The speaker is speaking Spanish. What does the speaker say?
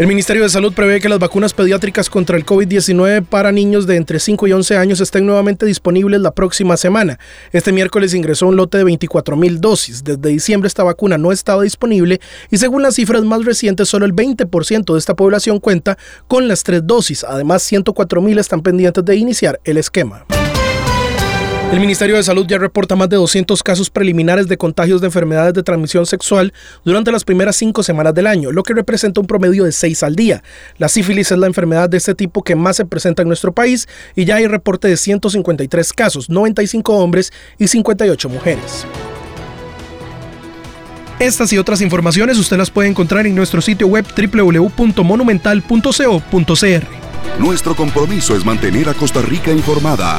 El Ministerio de Salud prevé que las vacunas pediátricas contra el COVID-19 para niños de entre 5 y 11 años estén nuevamente disponibles la próxima semana. Este miércoles ingresó un lote de 24 mil dosis. Desde diciembre esta vacuna no estaba disponible y según las cifras más recientes solo el 20% de esta población cuenta con las tres dosis. Además, 104 mil están pendientes de iniciar el esquema. El Ministerio de Salud ya reporta más de 200 casos preliminares de contagios de enfermedades de transmisión sexual durante las primeras cinco semanas del año, lo que representa un promedio de seis al día. La sífilis es la enfermedad de este tipo que más se presenta en nuestro país y ya hay reporte de 153 casos, 95 hombres y 58 mujeres. Estas y otras informaciones usted las puede encontrar en nuestro sitio web www.monumental.co.cr. Nuestro compromiso es mantener a Costa Rica informada.